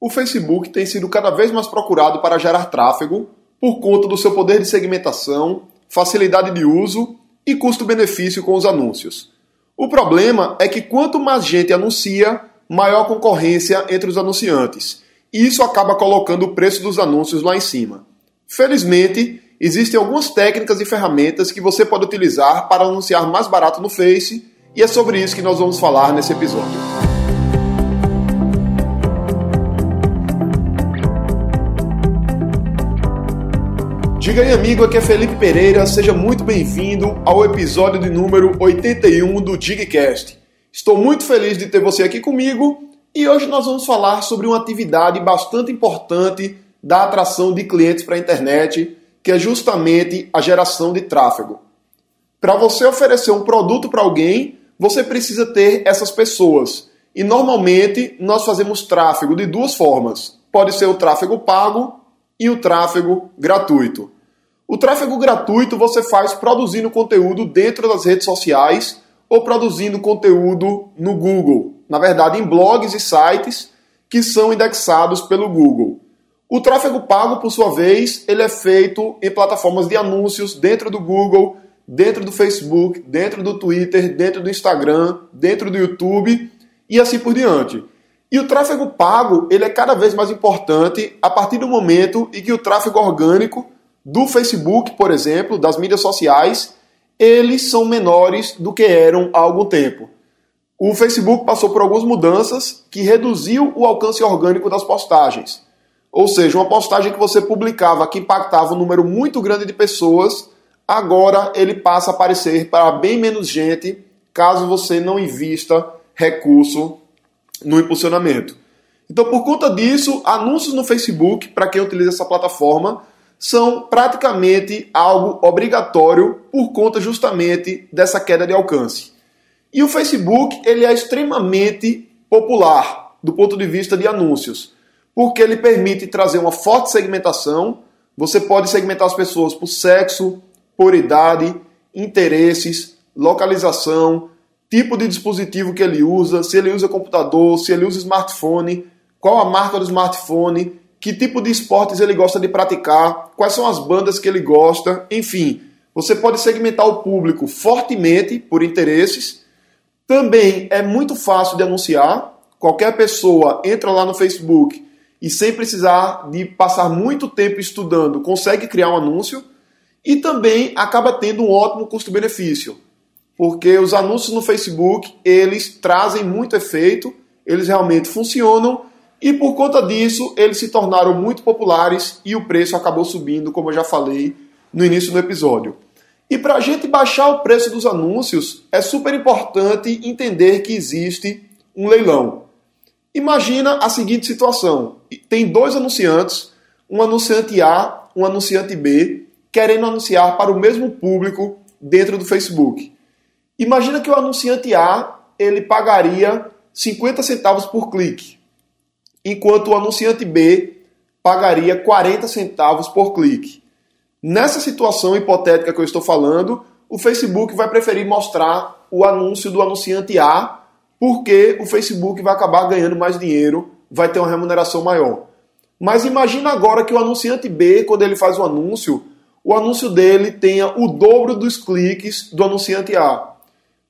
o Facebook tem sido cada vez mais procurado para gerar tráfego por conta do seu poder de segmentação, facilidade de uso e custo-benefício com os anúncios. O problema é que quanto mais gente anuncia, maior concorrência entre os anunciantes, e isso acaba colocando o preço dos anúncios lá em cima. Felizmente, existem algumas técnicas e ferramentas que você pode utilizar para anunciar mais barato no Face, e é sobre isso que nós vamos falar nesse episódio. Diga aí, amigo, aqui é Felipe Pereira, seja muito bem-vindo ao episódio de número 81 do Digcast. Estou muito feliz de ter você aqui comigo e hoje nós vamos falar sobre uma atividade bastante importante da atração de clientes para a internet, que é justamente a geração de tráfego. Para você oferecer um produto para alguém, você precisa ter essas pessoas. E normalmente nós fazemos tráfego de duas formas. Pode ser o tráfego pago e o tráfego gratuito. O tráfego gratuito você faz produzindo conteúdo dentro das redes sociais ou produzindo conteúdo no Google, na verdade em blogs e sites que são indexados pelo Google. O tráfego pago, por sua vez, ele é feito em plataformas de anúncios dentro do Google, dentro do Facebook, dentro do Twitter, dentro do Instagram, dentro do YouTube e assim por diante. E o tráfego pago, ele é cada vez mais importante a partir do momento em que o tráfego orgânico do Facebook, por exemplo, das mídias sociais, eles são menores do que eram há algum tempo. O Facebook passou por algumas mudanças que reduziu o alcance orgânico das postagens. Ou seja, uma postagem que você publicava que impactava um número muito grande de pessoas, agora ele passa a aparecer para bem menos gente, caso você não invista recurso no impulsionamento. Então, por conta disso, anúncios no Facebook, para quem utiliza essa plataforma, são praticamente algo obrigatório por conta justamente dessa queda de alcance. E o Facebook ele é extremamente popular do ponto de vista de anúncios, porque ele permite trazer uma forte segmentação. Você pode segmentar as pessoas por sexo, por idade, interesses, localização, tipo de dispositivo que ele usa, se ele usa computador, se ele usa smartphone, qual a marca do smartphone, que tipo de esportes ele gosta de praticar, quais são as bandas que ele gosta, enfim. Você pode segmentar o público fortemente por interesses. Também é muito fácil de anunciar. Qualquer pessoa entra lá no Facebook e sem precisar de passar muito tempo estudando, consegue criar um anúncio e também acaba tendo um ótimo custo-benefício porque os anúncios no Facebook eles trazem muito efeito, eles realmente funcionam e por conta disso eles se tornaram muito populares e o preço acabou subindo, como eu já falei no início do episódio. E para a gente baixar o preço dos anúncios, é super importante entender que existe um leilão. Imagina a seguinte situação: tem dois anunciantes, um anunciante A, um anunciante B, querendo anunciar para o mesmo público dentro do Facebook. Imagina que o anunciante A ele pagaria 50 centavos por clique, enquanto o anunciante B pagaria 40 centavos por clique. Nessa situação hipotética que eu estou falando, o Facebook vai preferir mostrar o anúncio do anunciante A, porque o Facebook vai acabar ganhando mais dinheiro, vai ter uma remuneração maior. Mas imagina agora que o anunciante B, quando ele faz o anúncio, o anúncio dele tenha o dobro dos cliques do anunciante A.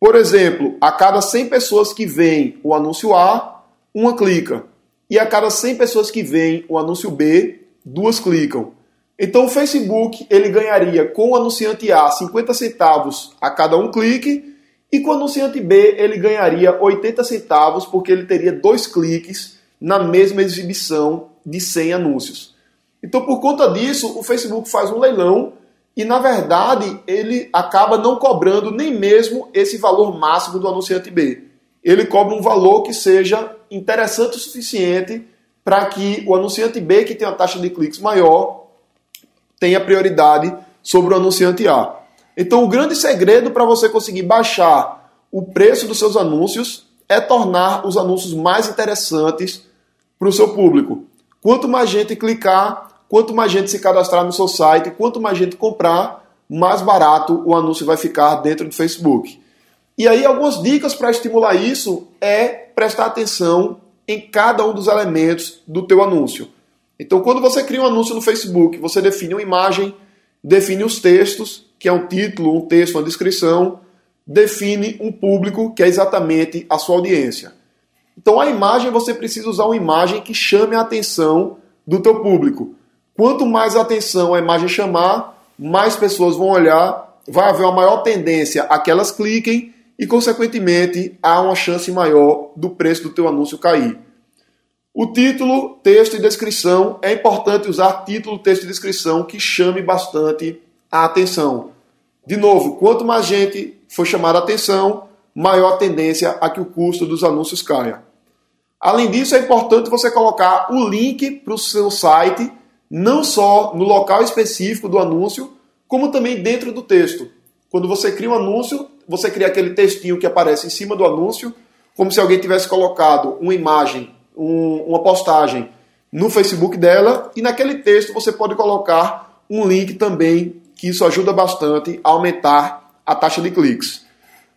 Por exemplo, a cada 100 pessoas que veem o anúncio A, uma clica. E a cada 100 pessoas que veem o anúncio B, duas clicam. Então o Facebook ele ganharia com o anunciante A 50 centavos a cada um clique e com o anunciante B ele ganharia 80 centavos porque ele teria dois cliques na mesma exibição de 100 anúncios. Então por conta disso o Facebook faz um leilão e na verdade ele acaba não cobrando nem mesmo esse valor máximo do anunciante B. Ele cobra um valor que seja interessante o suficiente para que o anunciante B, que tem uma taxa de cliques maior, tenha prioridade sobre o anunciante A. Então, o grande segredo para você conseguir baixar o preço dos seus anúncios é tornar os anúncios mais interessantes para o seu público. Quanto mais gente clicar, Quanto mais gente se cadastrar no seu site, quanto mais gente comprar, mais barato o anúncio vai ficar dentro do Facebook. E aí, algumas dicas para estimular isso é prestar atenção em cada um dos elementos do teu anúncio. Então, quando você cria um anúncio no Facebook, você define uma imagem, define os textos, que é um título, um texto, uma descrição, define um público, que é exatamente a sua audiência. Então, a imagem, você precisa usar uma imagem que chame a atenção do teu público. Quanto mais atenção a imagem chamar, mais pessoas vão olhar, vai haver uma maior tendência a que elas cliquem e, consequentemente, há uma chance maior do preço do teu anúncio cair. O título, texto e descrição, é importante usar título, texto e descrição que chame bastante a atenção. De novo, quanto mais gente for chamar a atenção, maior a tendência a que o custo dos anúncios caia. Além disso, é importante você colocar o link para o seu site, não só no local específico do anúncio, como também dentro do texto. Quando você cria um anúncio, você cria aquele textinho que aparece em cima do anúncio, como se alguém tivesse colocado uma imagem um, uma postagem no Facebook dela e naquele texto você pode colocar um link também, que isso ajuda bastante a aumentar a taxa de cliques.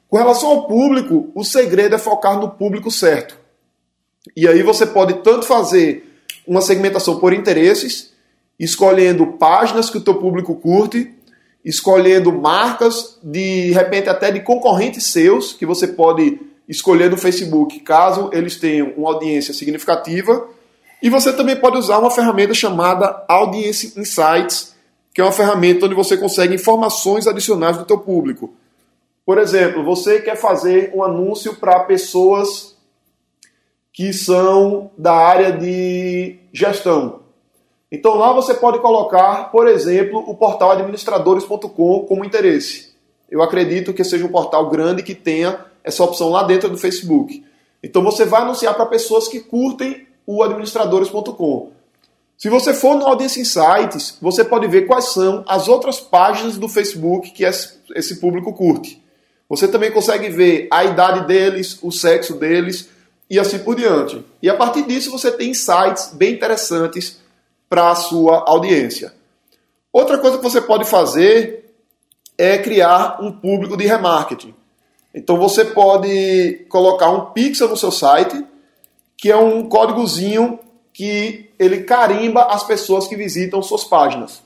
Com relação ao público, o segredo é focar no público certo. E aí você pode tanto fazer uma segmentação por interesses, escolhendo páginas que o teu público curte, escolhendo marcas de repente até de concorrentes seus que você pode escolher no Facebook, caso eles tenham uma audiência significativa. E você também pode usar uma ferramenta chamada Audience Insights, que é uma ferramenta onde você consegue informações adicionais do teu público. Por exemplo, você quer fazer um anúncio para pessoas que são da área de gestão. Então lá você pode colocar, por exemplo, o portal administradores.com como interesse. Eu acredito que seja um portal grande que tenha essa opção lá dentro do Facebook. Então você vai anunciar para pessoas que curtem o administradores.com. Se você for no Audience Insights, você pode ver quais são as outras páginas do Facebook que esse público curte. Você também consegue ver a idade deles, o sexo deles e assim por diante. E a partir disso você tem insights bem interessantes para a sua audiência. Outra coisa que você pode fazer é criar um público de remarketing. Então você pode colocar um pixel no seu site, que é um códigozinho que ele carimba as pessoas que visitam suas páginas.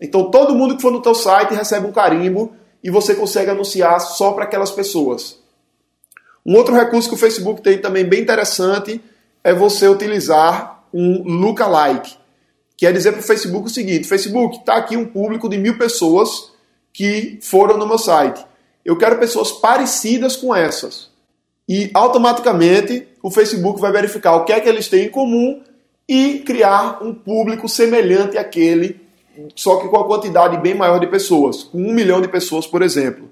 Então todo mundo que for no teu site recebe um carimbo e você consegue anunciar só para aquelas pessoas. Um outro recurso que o Facebook tem também bem interessante é você utilizar um lookalike. Quer dizer para o Facebook o seguinte: Facebook, está aqui um público de mil pessoas que foram no meu site. Eu quero pessoas parecidas com essas. E automaticamente o Facebook vai verificar o que é que eles têm em comum e criar um público semelhante àquele, só que com a quantidade bem maior de pessoas, com um milhão de pessoas, por exemplo.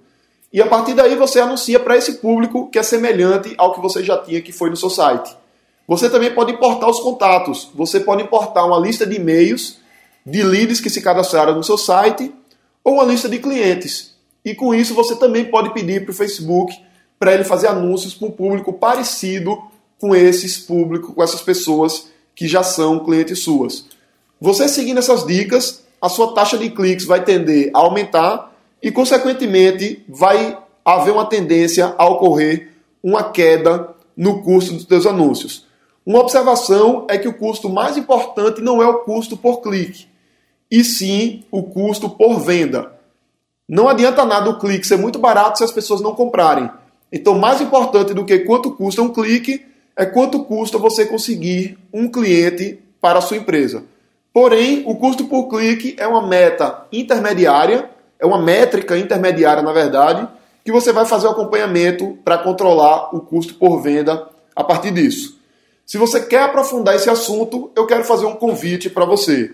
E a partir daí você anuncia para esse público que é semelhante ao que você já tinha que foi no seu site. Você também pode importar os contatos. Você pode importar uma lista de e-mails de leads que se cadastraram no seu site ou uma lista de clientes. E com isso você também pode pedir para o Facebook para ele fazer anúncios para um público parecido com esses públicos, com essas pessoas que já são clientes suas. Você seguindo essas dicas, a sua taxa de cliques vai tender a aumentar e, consequentemente, vai haver uma tendência a ocorrer uma queda no custo dos seus anúncios. Uma observação é que o custo mais importante não é o custo por clique, e sim o custo por venda. Não adianta nada o clique ser muito barato se as pessoas não comprarem. Então, mais importante do que quanto custa um clique é quanto custa você conseguir um cliente para a sua empresa. Porém, o custo por clique é uma meta intermediária, é uma métrica intermediária, na verdade, que você vai fazer o acompanhamento para controlar o custo por venda a partir disso. Se você quer aprofundar esse assunto, eu quero fazer um convite para você.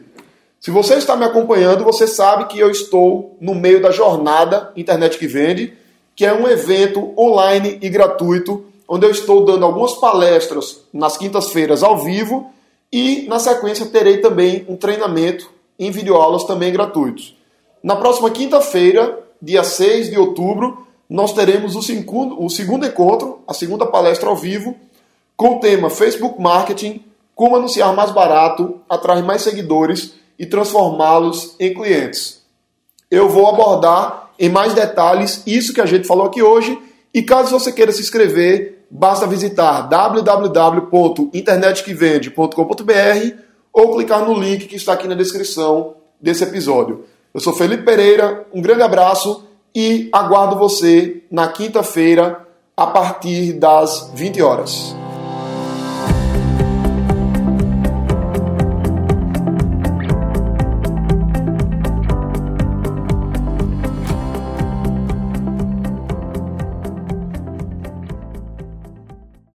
Se você está me acompanhando, você sabe que eu estou no meio da jornada Internet que Vende, que é um evento online e gratuito, onde eu estou dando algumas palestras nas quintas-feiras ao vivo e na sequência terei também um treinamento em videoaulas também gratuitos. Na próxima quinta-feira, dia 6 de outubro, nós teremos o segundo, o segundo encontro, a segunda palestra ao vivo, com o tema Facebook Marketing: Como anunciar mais barato, atrair mais seguidores e transformá-los em clientes. Eu vou abordar em mais detalhes isso que a gente falou aqui hoje. E caso você queira se inscrever, basta visitar www.internetquevende.com.br ou clicar no link que está aqui na descrição desse episódio. Eu sou Felipe Pereira, um grande abraço e aguardo você na quinta-feira a partir das 20 horas.